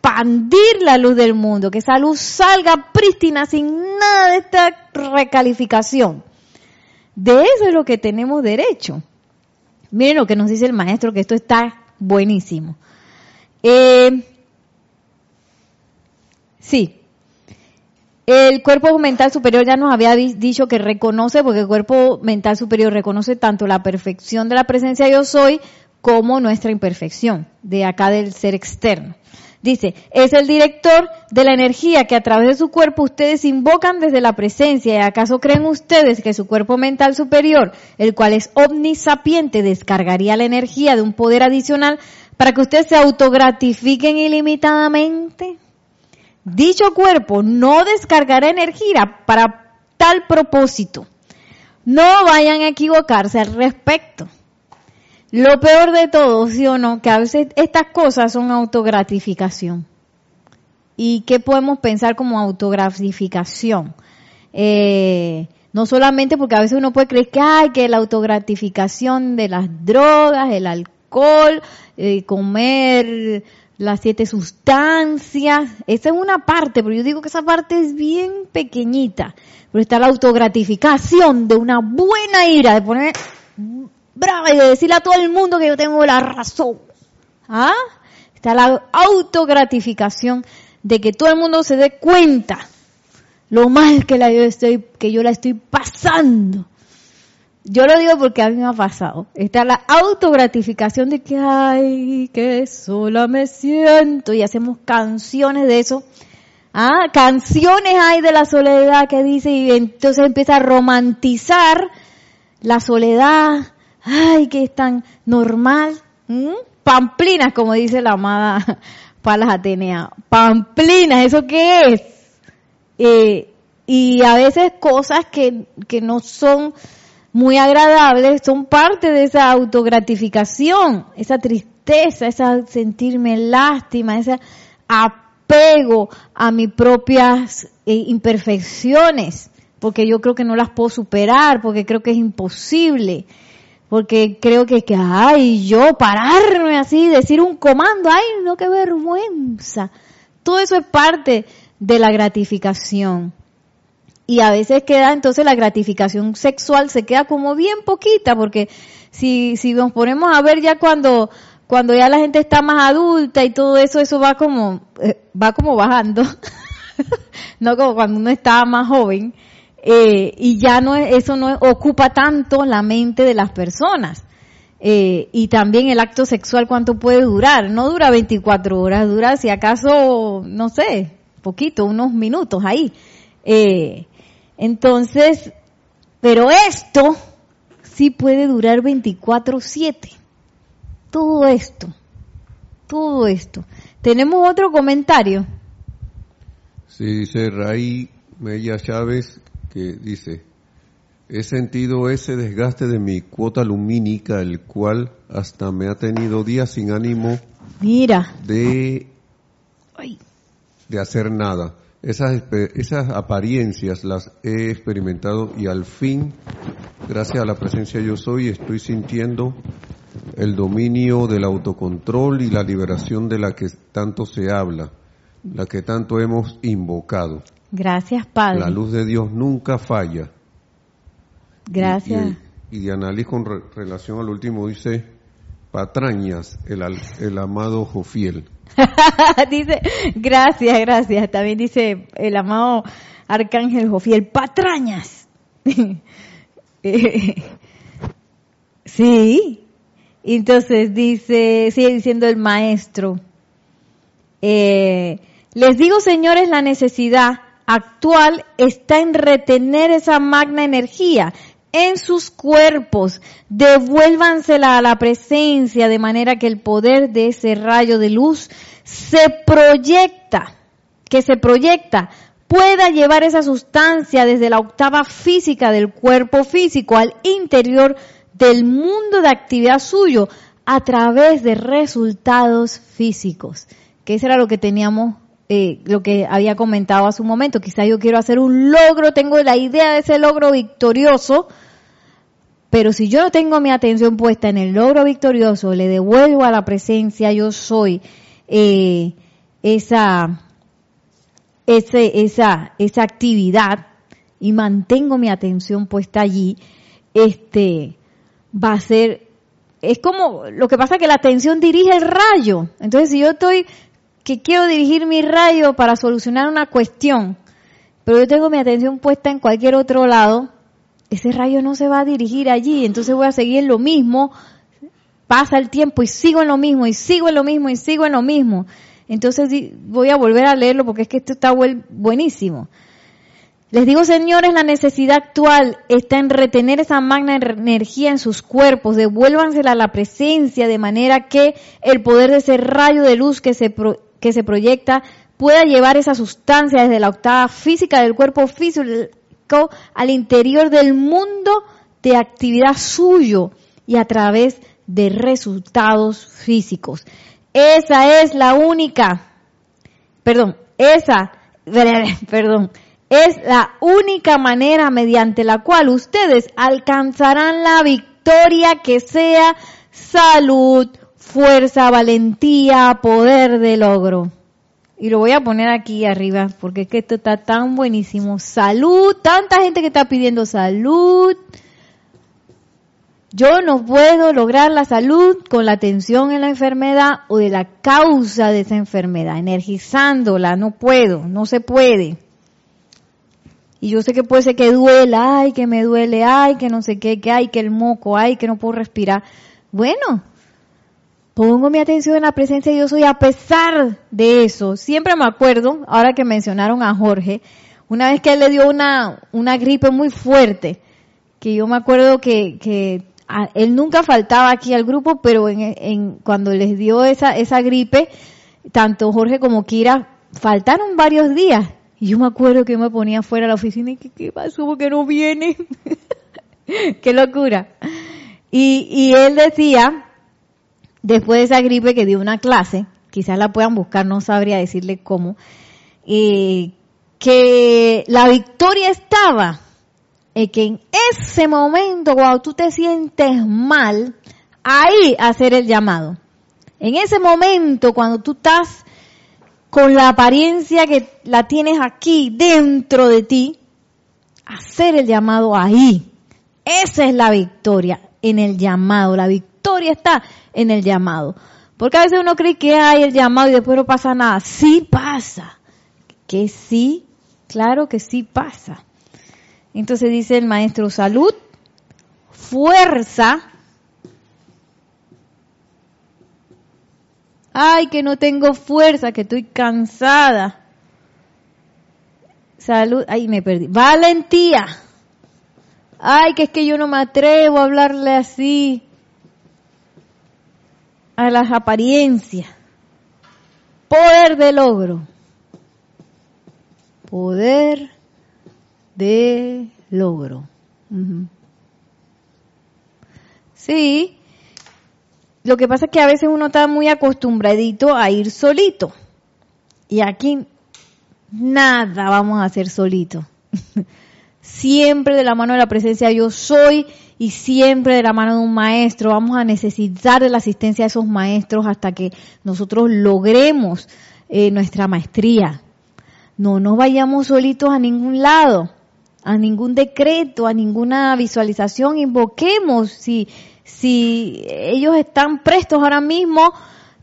expandir la luz del mundo, que esa luz salga prístina sin nada de esta recalificación. De eso es lo que tenemos derecho. Miren lo que nos dice el maestro, que esto está buenísimo. Eh, sí. El cuerpo mental superior ya nos había dicho que reconoce, porque el cuerpo mental superior reconoce tanto la perfección de la presencia yo soy como nuestra imperfección, de acá del ser externo. Dice, es el director de la energía que a través de su cuerpo ustedes invocan desde la presencia. ¿Y acaso creen ustedes que su cuerpo mental superior, el cual es omnisapiente, descargaría la energía de un poder adicional para que ustedes se autogratifiquen ilimitadamente? Dicho cuerpo no descargará energía para tal propósito. No vayan a equivocarse al respecto. Lo peor de todo, sí o no, que a veces estas cosas son autogratificación. ¿Y qué podemos pensar como autogratificación? Eh, no solamente porque a veces uno puede creer que hay que la autogratificación de las drogas, el alcohol, eh, comer las siete sustancias, esa es una parte, pero yo digo que esa parte es bien pequeñita. Pero está la autogratificación de una buena ira, de poner brava y de decirle a todo el mundo que yo tengo la razón. ¿Ah? Está la autogratificación de que todo el mundo se dé cuenta lo mal que, la yo estoy, que yo la estoy pasando. Yo lo digo porque a mí me ha pasado. Está la autogratificación de que, ay, que sola me siento. Y hacemos canciones de eso. Ah, canciones hay de la soledad que dice y entonces empieza a romantizar la soledad, ay, que es tan normal. Pamplinas, como dice la amada Palas Atenea. Pamplinas, ¿eso qué es? Eh, y a veces cosas que, que no son muy agradables son parte de esa autogratificación, esa tristeza, esa sentirme lástima, ese apego a mis propias eh, imperfecciones, porque yo creo que no las puedo superar, porque creo que es imposible porque creo que, que, ay, yo pararme así, decir un comando, ay, no, qué vergüenza. Todo eso es parte de la gratificación. Y a veces queda, entonces la gratificación sexual se queda como bien poquita, porque si, si nos ponemos a ver ya cuando, cuando ya la gente está más adulta y todo eso, eso va como, eh, va como bajando. no como cuando uno estaba más joven. Eh, y ya no eso no ocupa tanto la mente de las personas. Eh, y también el acto sexual, ¿cuánto puede durar? No dura 24 horas, dura si acaso, no sé, poquito, unos minutos ahí. Eh, entonces, pero esto sí puede durar 24/7. Todo esto, todo esto. ¿Tenemos otro comentario? Sí, dice Ray Mella Chávez, que dice, he sentido ese desgaste de mi cuota lumínica, el cual hasta me ha tenido días sin ánimo Mira. de, de hacer nada. Esas, esas apariencias las he experimentado y al fin, gracias a la presencia yo soy, estoy sintiendo el dominio del autocontrol y la liberación de la que tanto se habla, la que tanto hemos invocado. Gracias, Padre. La luz de Dios nunca falla. Gracias. Y, y, de con relación al último dice, patrañas, el, el amado Jofiel. dice, gracias, gracias. También dice el amado Arcángel Jofiel, patrañas. sí. Entonces dice, sigue diciendo el maestro, eh, les digo señores la necesidad actual está en retener esa magna energía en sus cuerpos. Devuélvansela a la presencia de manera que el poder de ese rayo de luz se proyecta, que se proyecta, pueda llevar esa sustancia desde la octava física del cuerpo físico al interior del mundo de actividad suyo a través de resultados físicos. Que eso era lo que teníamos eh, lo que había comentado hace un momento, quizá yo quiero hacer un logro, tengo la idea de ese logro victorioso, pero si yo no tengo mi atención puesta en el logro victorioso, le devuelvo a la presencia, yo soy eh, esa, esa, esa actividad y mantengo mi atención puesta allí, este, va a ser es como, lo que pasa que la atención dirige el rayo. Entonces, si yo estoy, que quiero dirigir mi rayo para solucionar una cuestión, pero yo tengo mi atención puesta en cualquier otro lado, ese rayo no se va a dirigir allí. Entonces voy a seguir en lo mismo, pasa el tiempo y sigo en lo mismo, y sigo en lo mismo, y sigo en lo mismo. Entonces voy a volver a leerlo porque es que esto está buenísimo. Les digo, señores, la necesidad actual está en retener esa magna energía en sus cuerpos, devuélvansela a la presencia de manera que el poder de ese rayo de luz que se, que se proyecta pueda llevar esa sustancia desde la octava física del cuerpo físico al interior del mundo de actividad suyo y a través de resultados físicos. Esa es la única, perdón, esa, perdón, es la única manera mediante la cual ustedes alcanzarán la victoria que sea salud, fuerza, valentía, poder de logro. Y lo voy a poner aquí arriba porque es que esto está tan buenísimo. Salud, tanta gente que está pidiendo salud. Yo no puedo lograr la salud con la atención en la enfermedad o de la causa de esa enfermedad, energizándola, no puedo, no se puede. Y yo sé que puede ser que duela, ay, que me duele, ay, que no sé qué, que hay, que el moco, ay, que no puedo respirar. Bueno, pongo mi atención en la presencia de Dios y a pesar de eso, siempre me acuerdo, ahora que mencionaron a Jorge, una vez que él le dio una, una gripe muy fuerte, que yo me acuerdo que, que él nunca faltaba aquí al grupo, pero en, en, cuando les dio esa, esa gripe, tanto Jorge como Kira faltaron varios días y yo me acuerdo que me ponía fuera de la oficina y que, ¿qué pasó? porque no viene? ¡Qué locura! Y, y él decía, después de esa gripe que dio una clase, quizás la puedan buscar, no sabría decirle cómo, eh, que la victoria estaba en que en ese momento, cuando tú te sientes mal, ahí hacer el llamado. En ese momento, cuando tú estás con la apariencia que la tienes aquí dentro de ti, hacer el llamado ahí. Esa es la victoria, en el llamado. La victoria está en el llamado. Porque a veces uno cree que hay el llamado y después no pasa nada. Sí pasa. Que sí, claro que sí pasa. Entonces dice el maestro salud, fuerza, Ay, que no tengo fuerza, que estoy cansada. Salud, ay, me perdí. Valentía. Ay, que es que yo no me atrevo a hablarle así a las apariencias. Poder de logro. Poder de logro. Sí, lo que pasa es que a veces uno está muy acostumbradito a ir solito. Y aquí nada vamos a hacer solito. siempre de la mano de la presencia yo soy y siempre de la mano de un maestro. Vamos a necesitar de la asistencia de esos maestros hasta que nosotros logremos eh, nuestra maestría. No nos vayamos solitos a ningún lado, a ningún decreto, a ninguna visualización. Invoquemos si si ellos están prestos ahora mismo,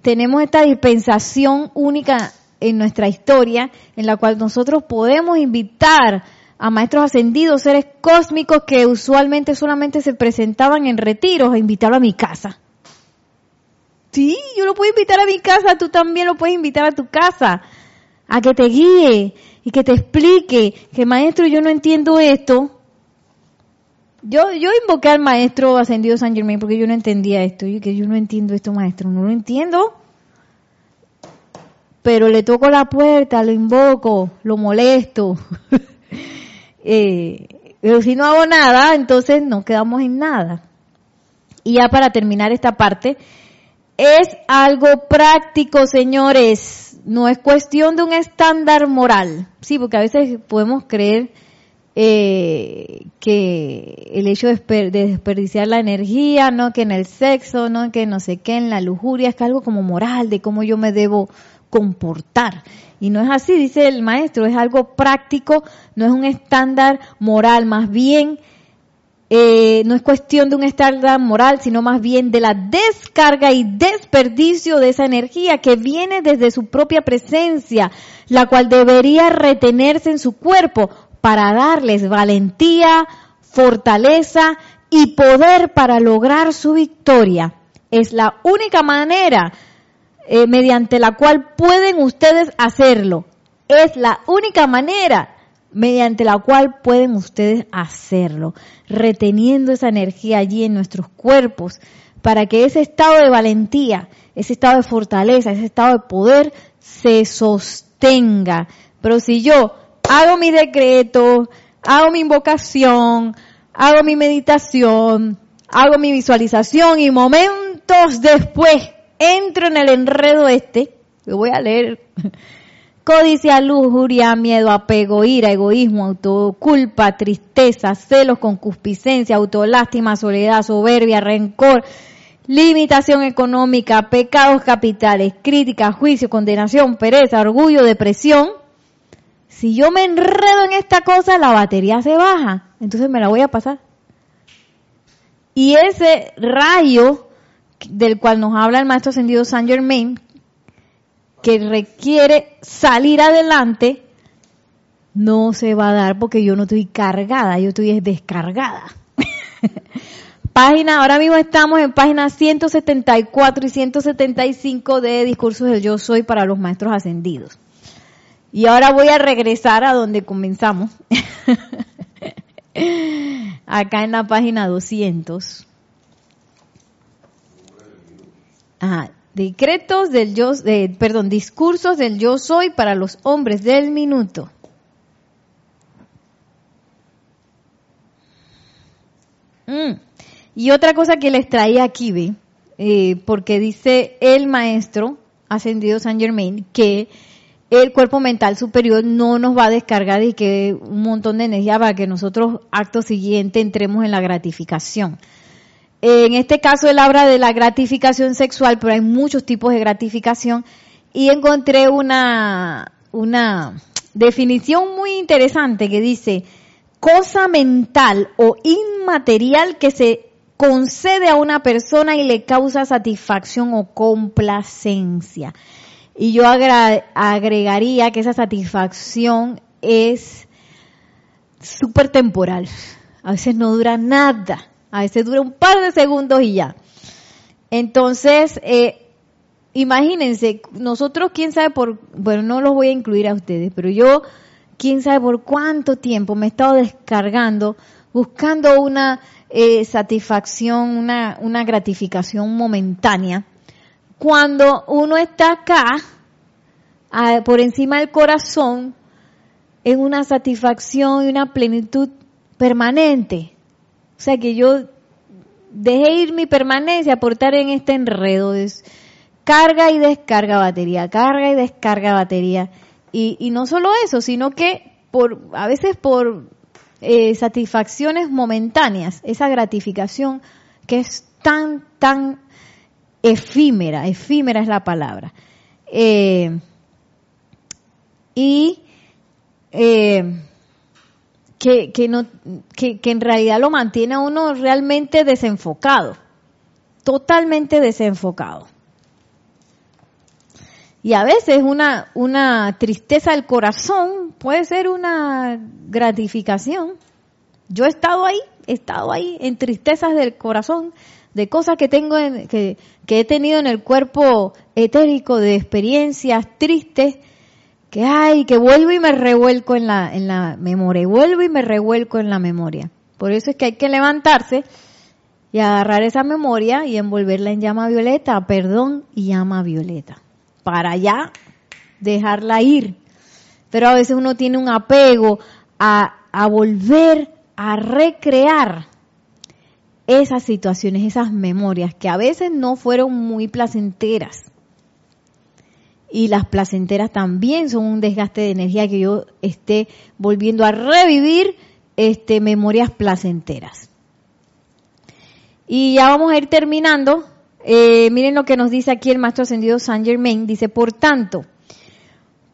tenemos esta dispensación única en nuestra historia, en la cual nosotros podemos invitar a maestros ascendidos, seres cósmicos que usualmente solamente se presentaban en retiros, a invitarlo a mi casa. Sí, yo lo puedo invitar a mi casa, tú también lo puedes invitar a tu casa, a que te guíe y que te explique que maestro, yo no entiendo esto, yo, yo invoqué al maestro ascendido San Germain porque yo no entendía esto. Y que yo no entiendo esto, maestro. No lo entiendo. Pero le toco la puerta, lo invoco, lo molesto. eh, pero si no hago nada, entonces no quedamos en nada. Y ya para terminar esta parte, es algo práctico, señores. No es cuestión de un estándar moral. Sí, porque a veces podemos creer eh, que el hecho de, desperdiciar la energía, no que en el sexo, no que no sé qué, en la lujuria, es que algo como moral de cómo yo me debo comportar. Y no es así, dice el maestro, es algo práctico, no es un estándar moral, más bien eh, no es cuestión de un estándar moral, sino más bien de la descarga y desperdicio de esa energía que viene desde su propia presencia, la cual debería retenerse en su cuerpo para darles valentía, fortaleza y poder para lograr su victoria. Es la única manera eh, mediante la cual pueden ustedes hacerlo. Es la única manera mediante la cual pueden ustedes hacerlo, reteniendo esa energía allí en nuestros cuerpos, para que ese estado de valentía, ese estado de fortaleza, ese estado de poder se sostenga. Pero si yo hago mi decreto, hago mi invocación, hago mi meditación, hago mi visualización y momentos después entro en el enredo este, lo voy a leer Codicia, lujuria, miedo, apego, ira, egoísmo, autoculpa, tristeza, celos, concupiscencia, autolástima, soledad, soberbia, rencor, limitación económica, pecados capitales, crítica, juicio, condenación, pereza, orgullo, depresión. Si yo me enredo en esta cosa, la batería se baja. Entonces me la voy a pasar. Y ese rayo del cual nos habla el maestro ascendido Saint Germain, que requiere salir adelante, no se va a dar porque yo no estoy cargada, yo estoy descargada. página, ahora mismo estamos en página 174 y 175 de Discursos del Yo Soy para los Maestros Ascendidos. Y ahora voy a regresar a donde comenzamos. Acá en la página 200. Ajá. Decretos del yo, perdón, discursos del yo soy para los hombres del minuto. Mm. Y otra cosa que les traía aquí, ¿ve? Eh, porque dice el maestro ascendido San Germain que el cuerpo mental superior no nos va a descargar y que un montón de energía para que nosotros acto siguiente entremos en la gratificación. En este caso él habla de la gratificación sexual, pero hay muchos tipos de gratificación y encontré una, una definición muy interesante que dice cosa mental o inmaterial que se concede a una persona y le causa satisfacción o complacencia. Y yo agregaría que esa satisfacción es súper temporal. A veces no dura nada. A veces dura un par de segundos y ya. Entonces, eh, imagínense, nosotros quién sabe por, bueno, no los voy a incluir a ustedes, pero yo quién sabe por cuánto tiempo me he estado descargando, buscando una eh, satisfacción, una, una gratificación momentánea. Cuando uno está acá, por encima del corazón, en una satisfacción y una plenitud permanente. O sea que yo dejé ir mi permanencia por estar en este enredo. de carga y descarga batería, carga y descarga batería. Y, no solo eso, sino que por, a veces por eh, satisfacciones momentáneas, esa gratificación que es tan, tan efímera, efímera es la palabra. Eh, y eh, que, que, no, que, que en realidad lo mantiene a uno realmente desenfocado, totalmente desenfocado. Y a veces una, una tristeza del corazón puede ser una gratificación. Yo he estado ahí, he estado ahí en tristezas del corazón, de cosas que tengo, en, que, que he tenido en el cuerpo etérico, de experiencias tristes, que ay, que vuelvo y me revuelco en la, en la memoria, vuelvo y me revuelco en la memoria. Por eso es que hay que levantarse y agarrar esa memoria y envolverla en llama violeta, perdón y llama violeta, para ya dejarla ir. Pero a veces uno tiene un apego a, a volver a recrear esas situaciones, esas memorias que a veces no fueron muy placenteras y las placenteras también son un desgaste de energía que yo esté volviendo a revivir este memorias placenteras. Y ya vamos a ir terminando. Eh, miren lo que nos dice aquí el maestro ascendido Saint Germain. Dice, por tanto,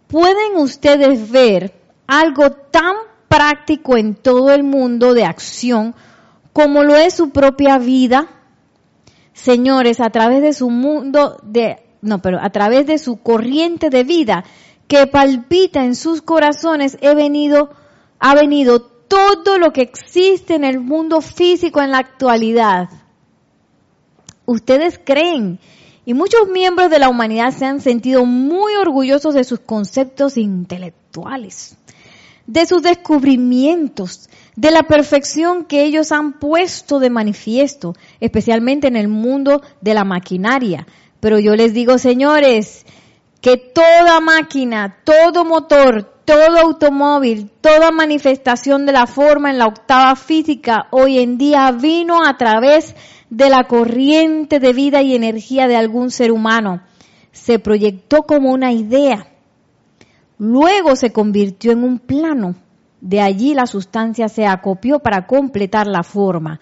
pueden ustedes ver algo tan práctico en todo el mundo de acción como lo es su propia vida, señores, a través de su mundo de, no, pero a través de su corriente de vida que palpita en sus corazones, he venido, ha venido todo lo que existe en el mundo físico en la actualidad. Ustedes creen y muchos miembros de la humanidad se han sentido muy orgullosos de sus conceptos intelectuales, de sus descubrimientos, de la perfección que ellos han puesto de manifiesto, especialmente en el mundo de la maquinaria. Pero yo les digo, señores, que toda máquina, todo motor, todo automóvil, toda manifestación de la forma en la octava física hoy en día vino a través de la corriente de vida y energía de algún ser humano. Se proyectó como una idea. Luego se convirtió en un plano. De allí la sustancia se acopió para completar la forma.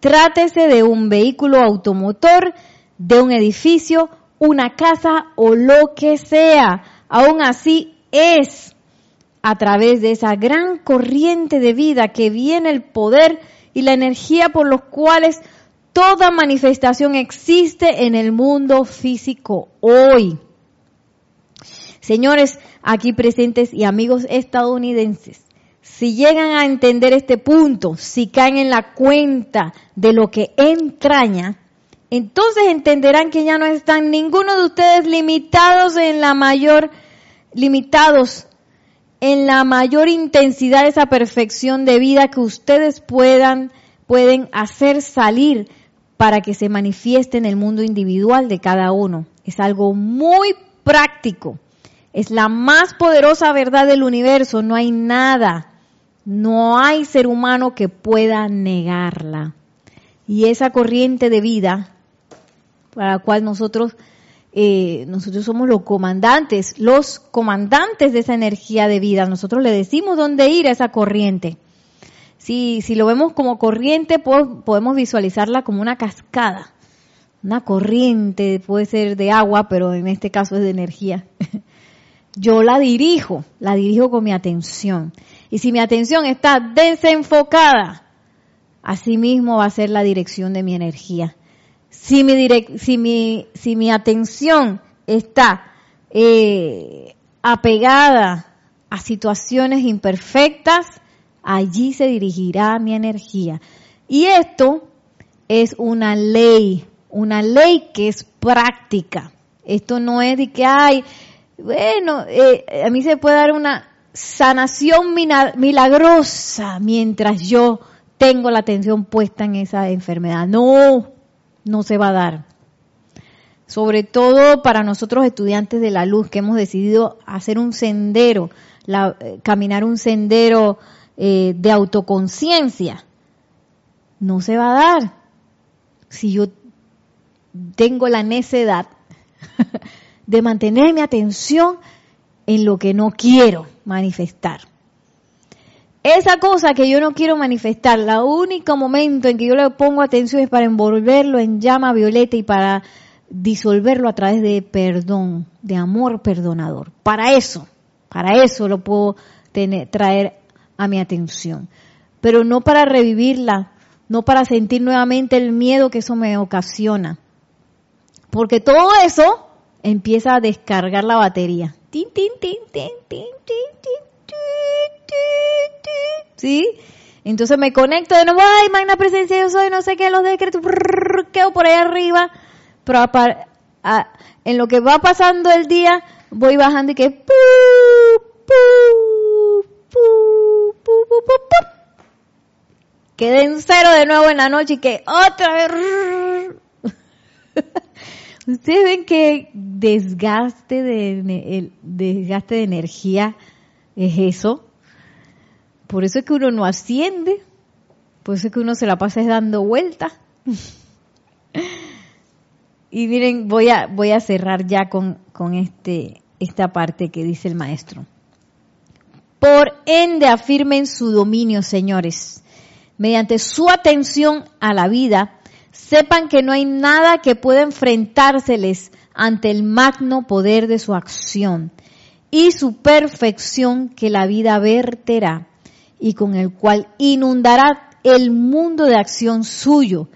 Trátese de un vehículo automotor, de un edificio, una casa o lo que sea. Aún así es a través de esa gran corriente de vida que viene el poder y la energía por los cuales toda manifestación existe en el mundo físico hoy. Señores aquí presentes y amigos estadounidenses, si llegan a entender este punto, si caen en la cuenta de lo que entraña, entonces entenderán que ya no están ninguno de ustedes limitados en la mayor, limitados en la mayor intensidad de esa perfección de vida que ustedes puedan, pueden hacer salir para que se manifieste en el mundo individual de cada uno. Es algo muy práctico. Es la más poderosa verdad del universo. No hay nada, no hay ser humano que pueda negarla. Y esa corriente de vida, para la cual nosotros, eh, nosotros somos los comandantes, los comandantes de esa energía de vida. Nosotros le decimos dónde ir a esa corriente. Si, si lo vemos como corriente, podemos visualizarla como una cascada. Una corriente puede ser de agua, pero en este caso es de energía. Yo la dirijo, la dirijo con mi atención. Y si mi atención está desenfocada, así mismo va a ser la dirección de mi energía. Si mi, si mi, si mi atención está eh, apegada a situaciones imperfectas, allí se dirigirá mi energía. Y esto es una ley, una ley que es práctica. Esto no es de que, hay, bueno, eh, a mí se puede dar una sanación milagrosa mientras yo tengo la atención puesta en esa enfermedad. No, no se va a dar. Sobre todo para nosotros estudiantes de la luz que hemos decidido hacer un sendero, eh, caminar un sendero eh, de autoconciencia, no se va a dar. Si yo tengo la necedad de mantener mi atención en lo que no quiero manifestar. Esa cosa que yo no quiero manifestar, la único momento en que yo le pongo atención es para envolverlo en llama violeta y para disolverlo a través de perdón, de amor perdonador. Para eso, para eso lo puedo tener, traer a mi atención, pero no para revivirla, no para sentir nuevamente el miedo que eso me ocasiona, porque todo eso empieza a descargar la batería. ¿Sí? Entonces me conecto de nuevo, ay, magna presencia yo soy, no sé qué, los decretos, quedo por ahí arriba, pero en lo que va pasando el día, voy bajando y que, Quedé en cero de nuevo en la noche y que otra vez. Ustedes ven que desgaste de, desgaste de energía es eso. Por eso es que uno no asciende. Por eso es que uno se la pasa dando vueltas. y miren, voy a, voy a cerrar ya con, con este, esta parte que dice el maestro. Por ende afirmen su dominio, señores. Mediante su atención a la vida, sepan que no hay nada que pueda enfrentárseles ante el magno poder de su acción y su perfección que la vida verterá y con el cual inundará el mundo de acción suyo.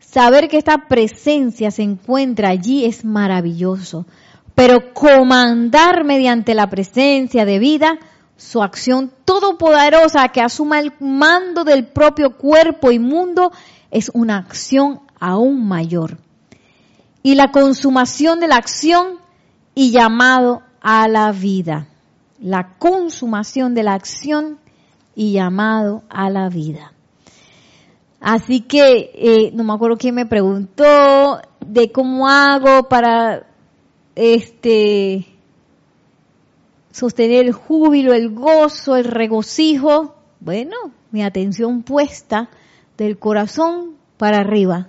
Saber que esta presencia se encuentra allí es maravilloso, pero comandar mediante la presencia de vida su acción todopoderosa que asuma el mando del propio cuerpo y mundo es una acción aún mayor. Y la consumación de la acción y llamado a la vida. La consumación de la acción y llamado a la vida. Así que, eh, no me acuerdo quién me preguntó de cómo hago para, este, sostener el júbilo, el gozo, el regocijo. Bueno, mi atención puesta del corazón para arriba.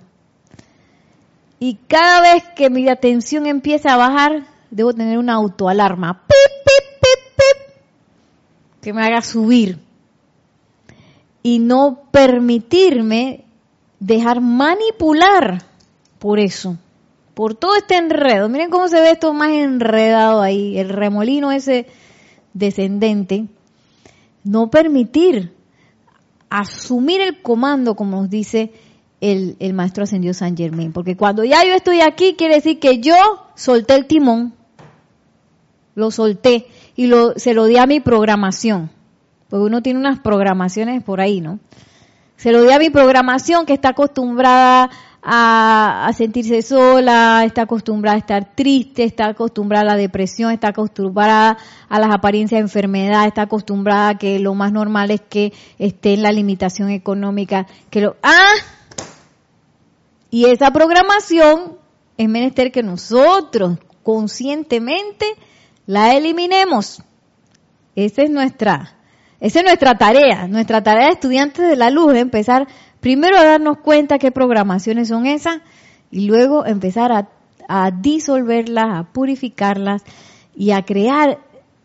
Y cada vez que mi atención empieza a bajar, debo tener una autoalarma. ¡Pip, pip, pip! Que me haga subir. Y no permitirme dejar manipular por eso. Por todo este enredo. Miren cómo se ve esto más enredado ahí. El remolino ese descendente. No permitir asumir el comando, como nos dice el, maestro ascendido San Germain. Porque cuando ya yo estoy aquí, quiere decir que yo solté el timón, lo solté y lo, se lo di a mi programación. Porque uno tiene unas programaciones por ahí, ¿no? Se lo di a mi programación que está acostumbrada a, sentirse sola, está acostumbrada a estar triste, está acostumbrada a la depresión, está acostumbrada a las apariencias de enfermedad, está acostumbrada a que lo más normal es que esté en la limitación económica, que lo, ah, y esa programación es menester que nosotros conscientemente la eliminemos. Esa es nuestra, esa es nuestra tarea. Nuestra tarea de estudiantes de la luz es empezar primero a darnos cuenta qué programaciones son esas y luego empezar a, a disolverlas, a purificarlas y a crear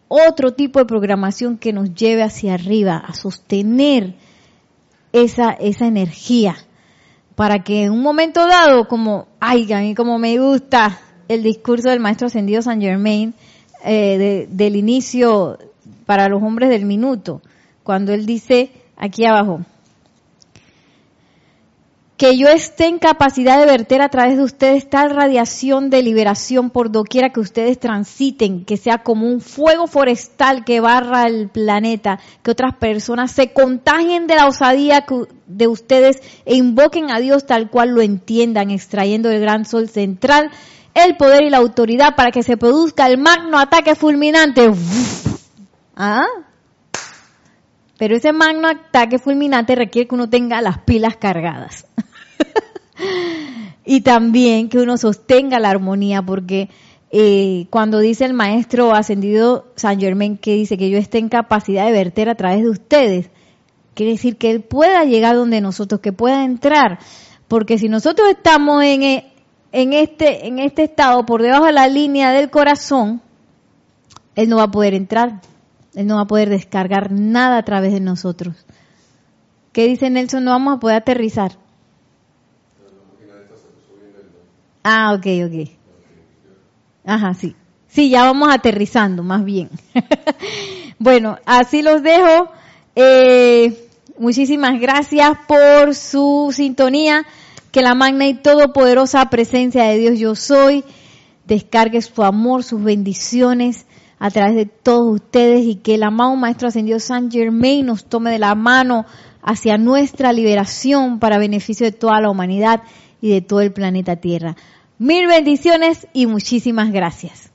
otro tipo de programación que nos lleve hacia arriba, a sostener esa, esa energía para que en un momento dado, como, ay, a mí como me gusta el discurso del maestro ascendido San Germain, eh, del inicio para los hombres del minuto, cuando él dice aquí abajo, que yo esté en capacidad de verter a través de ustedes tal radiación de liberación por doquiera que ustedes transiten, que sea como un fuego forestal que barra el planeta, que otras personas se contagien de la osadía de ustedes e invoquen a Dios tal cual lo entiendan, extrayendo del gran sol central el poder y la autoridad para que se produzca el magno ataque fulminante. ¿Ah? Pero ese magno ataque fulminante requiere que uno tenga las pilas cargadas. y también que uno sostenga la armonía, porque eh, cuando dice el maestro ascendido San Germain que dice que yo esté en capacidad de verter a través de ustedes, quiere decir que él pueda llegar donde nosotros, que pueda entrar, porque si nosotros estamos en, eh, en, este, en este estado por debajo de la línea del corazón, él no va a poder entrar, él no va a poder descargar nada a través de nosotros. ¿Qué dice Nelson? No vamos a poder aterrizar. Ah, ok, ok. Ajá, sí. Sí, ya vamos aterrizando, más bien. bueno, así los dejo. Eh, muchísimas gracias por su sintonía. Que la magna y todopoderosa presencia de Dios yo soy descargue su amor, sus bendiciones a través de todos ustedes y que el amado Maestro Ascendido San Germain nos tome de la mano hacia nuestra liberación para beneficio de toda la humanidad y de todo el planeta Tierra. Mil bendiciones y muchísimas gracias.